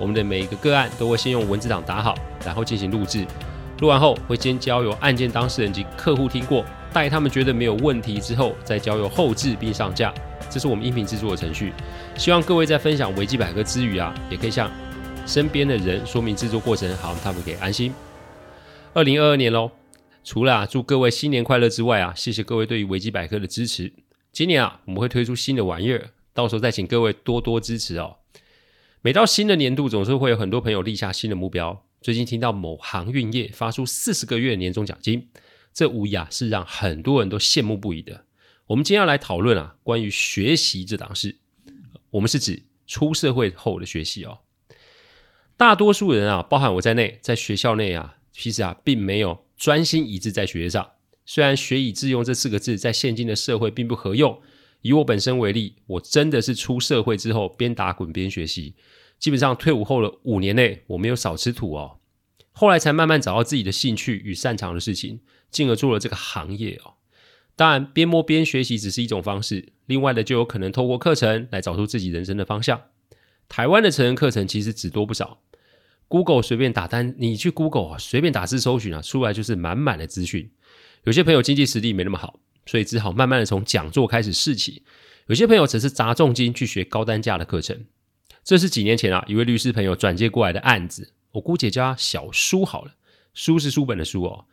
我们的每一个个案都会先用文字档打好，然后进行录制。录完后会先交由案件当事人及客户听过，待他们觉得没有问题之后，再交由后制并上架。这是我们音频制作的程序。希望各位在分享维基百科之余啊，也可以向身边的人说明制作过程，好让他们可以安心。二零二二年喽。除了啊，祝各位新年快乐之外啊，谢谢各位对于维基百科的支持。今年啊，我们会推出新的玩意儿，到时候再请各位多多支持哦。每到新的年度，总是会有很多朋友立下新的目标。最近听到某航运业发出四十个月年终奖金，这无疑啊是让很多人都羡慕不已的。我们今天要来讨论啊，关于学习这档事。我们是指出社会后的学习哦。大多数人啊，包含我在内，在学校内啊，其实啊，并没有。专心一致在学业上，虽然“学以致用”这四个字在现今的社会并不合用。以我本身为例，我真的是出社会之后边打滚边学习，基本上退伍后的五年内，我没有少吃土哦。后来才慢慢找到自己的兴趣与擅长的事情，进而做了这个行业哦。当然，边摸边学习只是一种方式，另外的就有可能透过课程来找出自己人生的方向。台湾的成人课程其实只多不少。Google 随便打单，你去 Google 啊，随便打字搜寻啊，出来就是满满的资讯。有些朋友经济实力没那么好，所以只好慢慢的从讲座开始试起。有些朋友则是砸重金去学高单价的课程。这是几年前啊，一位律师朋友转接过来的案子，我姑且叫他小书好了。书是书本的书哦。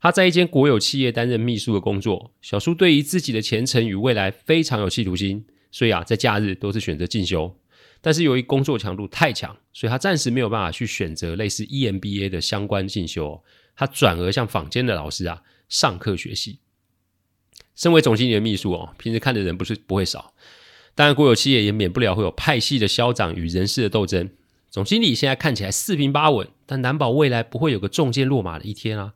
他在一间国有企业担任秘书的工作。小书对于自己的前程与未来非常有企图心，所以啊，在假日都是选择进修。但是由于工作强度太强，所以他暂时没有办法去选择类似 EMBA 的相关进修，他转而向坊间的老师啊上课学习。身为总经理的秘书哦，平时看的人不是不会少，当然国有企业也免不了会有派系的消长与人事的斗争。总经理现在看起来四平八稳，但难保未来不会有个中箭落马的一天啊！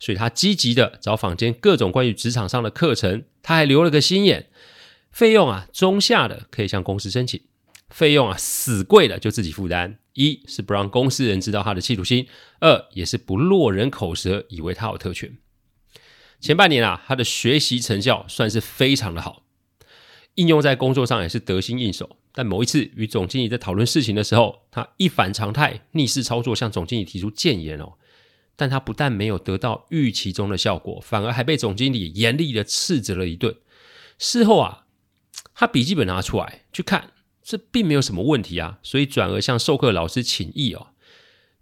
所以他积极的找坊间各种关于职场上的课程，他还留了个心眼，费用啊中下的可以向公司申请。费用啊，死贵的就自己负担。一是不让公司人知道他的企图心，二也是不落人口舌，以为他有特权。前半年啊，他的学习成效算是非常的好，应用在工作上也是得心应手。但某一次与总经理在讨论事情的时候，他一反常态，逆势操作向总经理提出建言哦。但他不但没有得到预期中的效果，反而还被总经理严厉的斥责了一顿。事后啊，他笔记本拿出来去看。这并没有什么问题啊，所以转而向授课老师请益哦。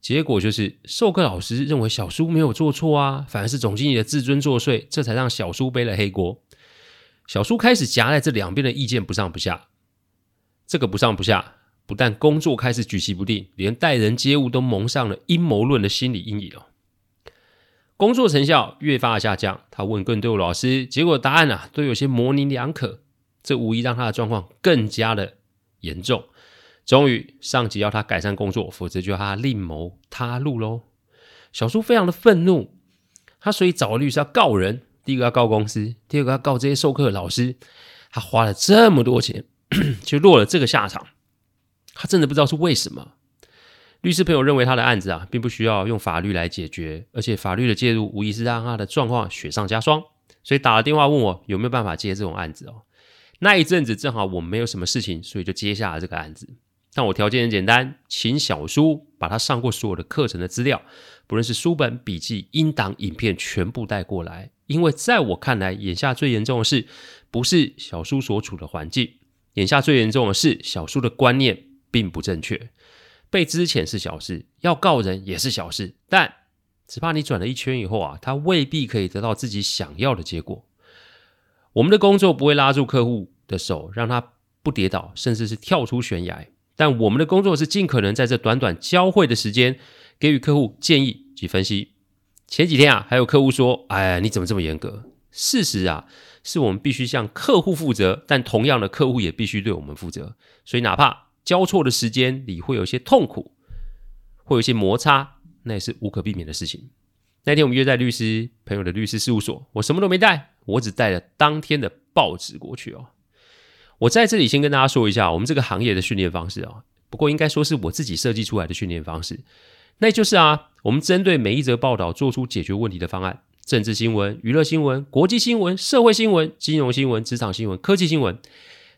结果就是授课老师认为小叔没有做错啊，反而是总经理的自尊作祟，这才让小叔背了黑锅。小叔开始夹在这两边的意见不上不下，这个不上不下，不但工作开始举棋不定，连待人接物都蒙上了阴谋论的心理阴影哦。工作成效越发下降，他问更多老师，结果答案啊都有些模棱两可，这无疑让他的状况更加的。严重，终于上级要他改善工作，否则就要他另谋他路喽。小叔非常的愤怒，他所以找律师要告人，第一个要告公司，第二个要告这些授课的老师。他花了这么多钱，就落了这个下场，他真的不知道是为什么。律师朋友认为他的案子啊，并不需要用法律来解决，而且法律的介入无疑是让他的状况雪上加霜，所以打了电话问我有没有办法接这种案子哦。那一阵子正好我没有什么事情，所以就接下了这个案子。但我条件很简单，请小叔把他上过所有的课程的资料，不论是书本、笔记、音档、影片，全部带过来。因为在我看来，眼下最严重的是，不是小叔所处的环境，眼下最严重的是小叔的观念并不正确。被资遣是小事，要告人也是小事，但只怕你转了一圈以后啊，他未必可以得到自己想要的结果。我们的工作不会拉住客户的手，让他不跌倒，甚至是跳出悬崖。但我们的工作是尽可能在这短短交汇的时间，给予客户建议及分析。前几天啊，还有客户说：“哎，你怎么这么严格？”事实啊，是我们必须向客户负责，但同样的，客户也必须对我们负责。所以，哪怕交错的时间里会有一些痛苦，会有一些摩擦，那也是无可避免的事情。那天我们约在律师朋友的律师事务所，我什么都没带，我只带了当天的报纸过去哦。我在这里先跟大家说一下，我们这个行业的训练方式哦，不过应该说是我自己设计出来的训练方式，那就是啊，我们针对每一则报道做出解决问题的方案，政治新闻、娱乐新闻、国际新闻、社会新闻、金融新闻、职场新闻、科技新闻，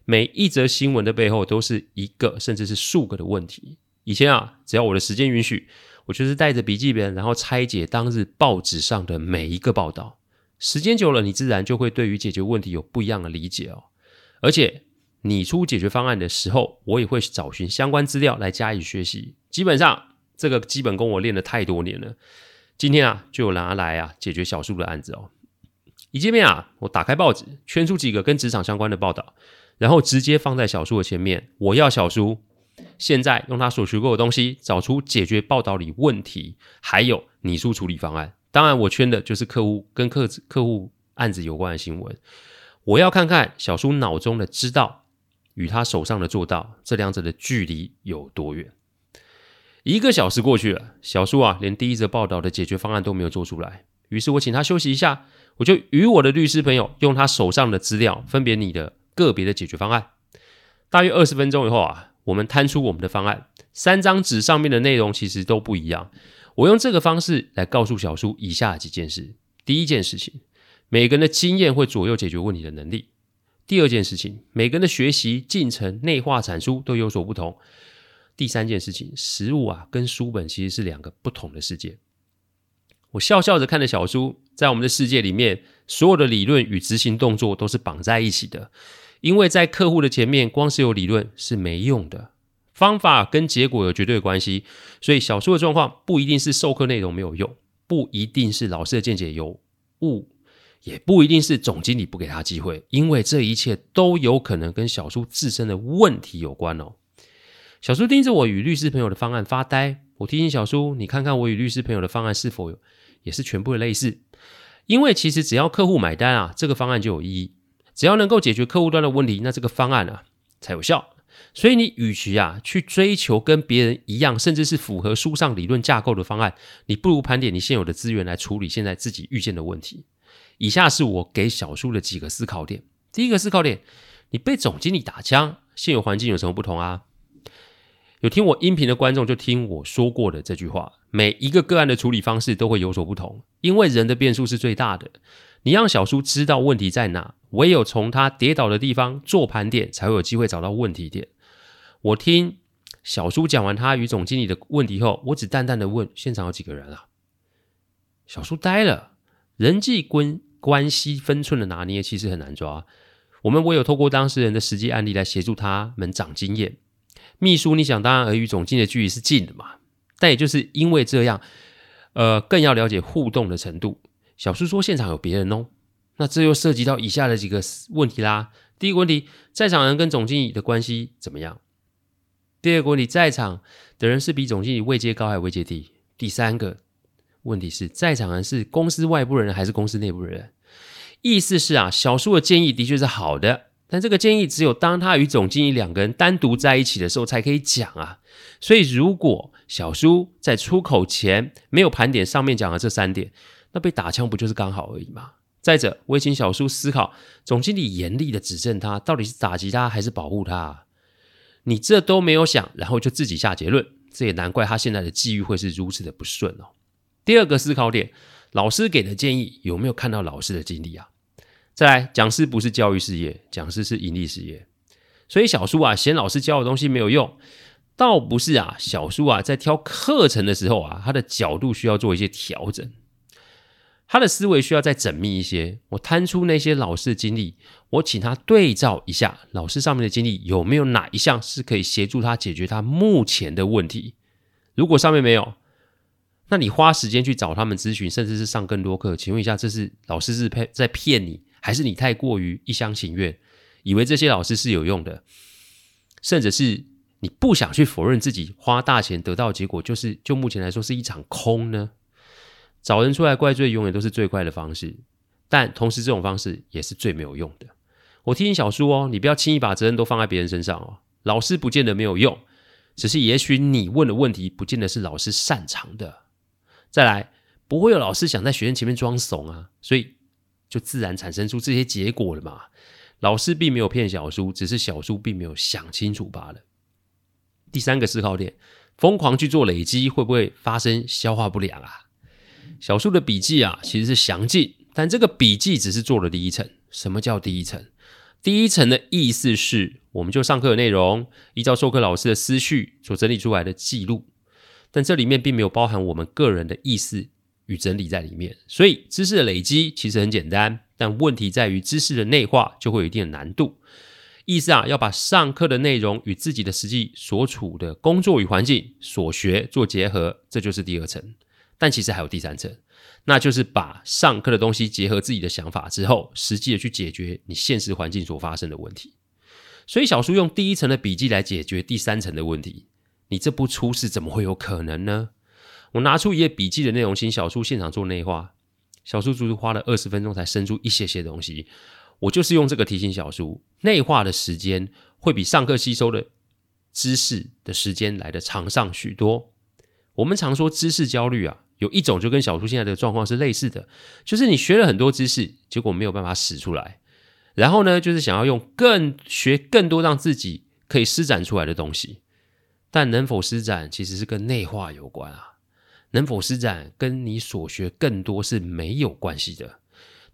每一则新闻的背后都是一个甚至是数个的问题。以前啊，只要我的时间允许，我就是带着笔记本，然后拆解当日报纸上的每一个报道。时间久了，你自然就会对于解决问题有不一样的理解哦。而且，你出解决方案的时候，我也会找寻相关资料来加以学习。基本上，这个基本功我练了太多年了。今天啊，就拿来啊解决小叔的案子哦。一见面啊，我打开报纸，圈出几个跟职场相关的报道，然后直接放在小叔的前面。我要小叔。现在用他所学过的东西，找出解决报道里问题，还有拟出处理方案。当然，我圈的就是客户跟客客户案子有关的新闻。我要看看小叔脑中的知道与他手上的做到，这两者的距离有多远。一个小时过去了，小叔啊，连第一则报道的解决方案都没有做出来。于是我请他休息一下，我就与我的律师朋友用他手上的资料，分别拟的个别的解决方案。大约二十分钟以后啊。我们摊出我们的方案，三张纸上面的内容其实都不一样。我用这个方式来告诉小叔以下几件事：第一件事情，每个人的经验会左右解决问题的能力；第二件事情，每个人的学习进程、内化产出都有所不同；第三件事情，实物啊跟书本其实是两个不同的世界。我笑笑着看着小叔，在我们的世界里面，所有的理论与执行动作都是绑在一起的。因为在客户的前面，光是有理论是没用的，方法跟结果有绝对关系。所以小叔的状况不一定是授课内容没有用，不一定是老师的见解有误，也不一定是总经理不给他机会，因为这一切都有可能跟小叔自身的问题有关哦。小叔盯着我与律师朋友的方案发呆，我提醒小叔：“你看看我与律师朋友的方案是否有也是全部的类似？因为其实只要客户买单啊，这个方案就有意义。”只要能够解决客户端的问题，那这个方案啊才有效。所以你与其啊去追求跟别人一样，甚至是符合书上理论架构的方案，你不如盘点你现有的资源来处理现在自己遇见的问题。以下是我给小叔的几个思考点。第一个思考点，你被总经理打枪，现有环境有什么不同啊？有听我音频的观众就听我说过的这句话：每一个个案的处理方式都会有所不同，因为人的变数是最大的。你让小叔知道问题在哪，唯有从他跌倒的地方做盘点，才会有机会找到问题点。我听小叔讲完他与总经理的问题后，我只淡淡的问：现场有几个人啊？小叔呆了。人际关关系分寸的拿捏其实很难抓，我们唯有透过当事人的实际案例来协助他们长经验。秘书，你想当然而与总经理的距离是近的嘛？但也就是因为这样，呃，更要了解互动的程度。小叔说：“现场有别人哦，那这又涉及到以下的几个问题啦。第一个问题，在场人跟总经理的关系怎么样？第二个问题，在场的人是比总经理位阶高还是位阶低？第三个问题是在场人是公司外部人还是公司内部人？意思是啊，小叔的建议的确是好的，但这个建议只有当他与总经理两个人单独在一起的时候才可以讲啊。所以，如果小叔在出口前没有盘点上面讲的这三点。”那被打枪不就是刚好而已吗？再者，我也请小叔思考，总经理严厉的指正他，到底是打击他还是保护他？你这都没有想，然后就自己下结论，这也难怪他现在的际遇会是如此的不顺哦。第二个思考点，老师给的建议有没有看到老师的经历啊？再来，讲师不是教育事业，讲师是盈利事业，所以小叔啊，嫌老师教的东西没有用，倒不是啊，小叔啊，在挑课程的时候啊，他的角度需要做一些调整。他的思维需要再缜密一些。我摊出那些老师的经历，我请他对照一下老师上面的经历，有没有哪一项是可以协助他解决他目前的问题？如果上面没有，那你花时间去找他们咨询，甚至是上更多课，请问一下，这是老师是骗在骗你，还是你太过于一厢情愿，以为这些老师是有用的，甚至是你不想去否认自己花大钱得到的结果，就是就目前来说是一场空呢？找人出来怪罪，永远都是最快的方式，但同时这种方式也是最没有用的。我提醒小叔哦，你不要轻易把责任都放在别人身上哦。老师不见得没有用，只是也许你问的问题不见得是老师擅长的。再来，不会有老师想在学生前面装怂啊，所以就自然产生出这些结果了嘛。老师并没有骗小苏，只是小苏并没有想清楚罢了。第三个思考点，疯狂去做累积，会不会发生消化不良啊？小苏的笔记啊，其实是详尽，但这个笔记只是做了第一层。什么叫第一层？第一层的意思是，我们就上课的内容，依照授课老师的思绪所整理出来的记录，但这里面并没有包含我们个人的意思与整理在里面。所以知识的累积其实很简单，但问题在于知识的内化就会有一定的难度。意思啊，要把上课的内容与自己的实际所处的工作与环境所学做结合，这就是第二层。但其实还有第三层，那就是把上课的东西结合自己的想法之后，实际的去解决你现实环境所发生的问题。所以小叔用第一层的笔记来解决第三层的问题，你这不出事怎么会有可能呢？我拿出一页笔记的内容，请小叔现场做内化。小叔足足花了二十分钟才生出一些些东西。我就是用这个提醒小叔，内化的时间会比上课吸收的知识的时间来得长上许多。我们常说知识焦虑啊。有一种就跟小叔现在的状况是类似的，就是你学了很多知识，结果没有办法使出来，然后呢，就是想要用更学更多让自己可以施展出来的东西，但能否施展其实是跟内化有关啊，能否施展跟你所学更多是没有关系的。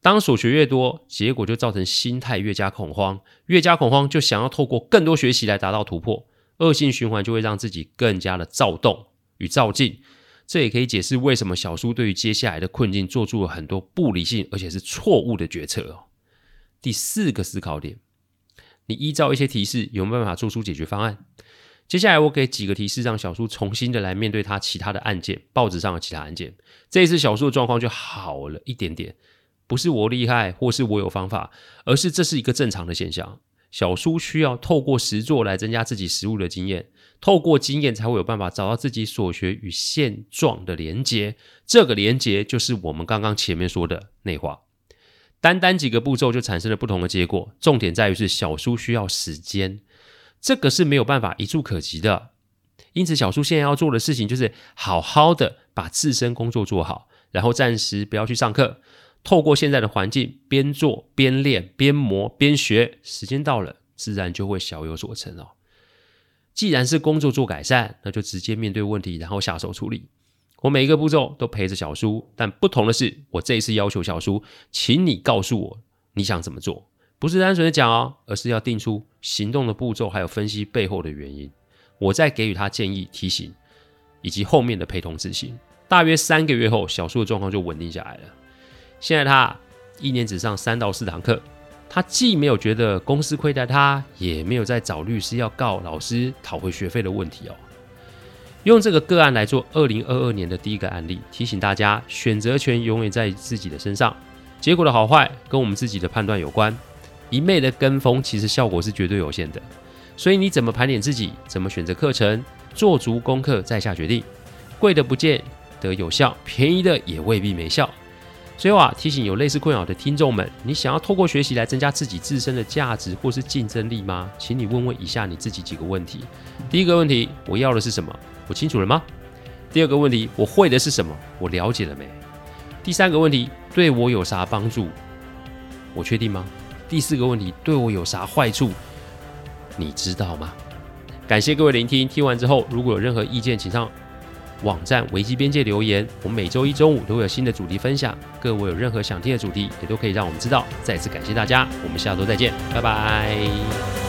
当所学越多，结果就造成心态越加恐慌，越加恐慌就想要透过更多学习来达到突破，恶性循环就会让自己更加的躁动与躁进。这也可以解释为什么小苏对于接下来的困境做出了很多不理性而且是错误的决策哦。第四个思考点，你依照一些提示有没有办法做出解决方案？接下来我给几个提示，让小苏重新的来面对他其他的案件，报纸上的其他案件。这一次小苏的状况就好了一点点，不是我厉害或是我有方法，而是这是一个正常的现象。小苏需要透过实作来增加自己实务的经验。透过经验才会有办法找到自己所学与现状的连接，这个连接就是我们刚刚前面说的内化。单单几个步骤就产生了不同的结果，重点在于是小苏需要时间，这个是没有办法一蹴可及的。因此，小叔现在要做的事情就是好好的把自身工作做好，然后暂时不要去上课，透过现在的环境边做边练边磨边学，时间到了自然就会小有所成哦。既然是工作做改善，那就直接面对问题，然后下手处理。我每一个步骤都陪着小叔，但不同的是，我这一次要求小叔，请你告诉我你想怎么做，不是单纯的讲哦，而是要定出行动的步骤，还有分析背后的原因。我再给予他建议、提醒，以及后面的陪同执行。大约三个月后，小树的状况就稳定下来了。现在他一年只上三到四堂课。他既没有觉得公司亏待他，也没有在找律师要告老师讨回学费的问题哦。用这个个案来做二零二二年的第一个案例，提醒大家选择权永远在自己的身上，结果的好坏跟我们自己的判断有关。一昧的跟风，其实效果是绝对有限的。所以你怎么盘点自己，怎么选择课程，做足功课再下决定。贵的不见得有效，便宜的也未必没效。最后啊，提醒有类似困扰的听众们，你想要透过学习来增加自己自身的价值或是竞争力吗？请你问问以下你自己几个问题。第一个问题，我要的是什么？我清楚了吗？第二个问题，我会的是什么？我了解了没？第三个问题，对我有啥帮助？我确定吗？第四个问题，对我有啥坏处？你知道吗？感谢各位聆听，听完之后如果有任何意见，请上。网站维基边界留言，我们每周一中午都会有新的主题分享。各位有任何想听的主题，也都可以让我们知道。再次感谢大家，我们下周再见，拜拜。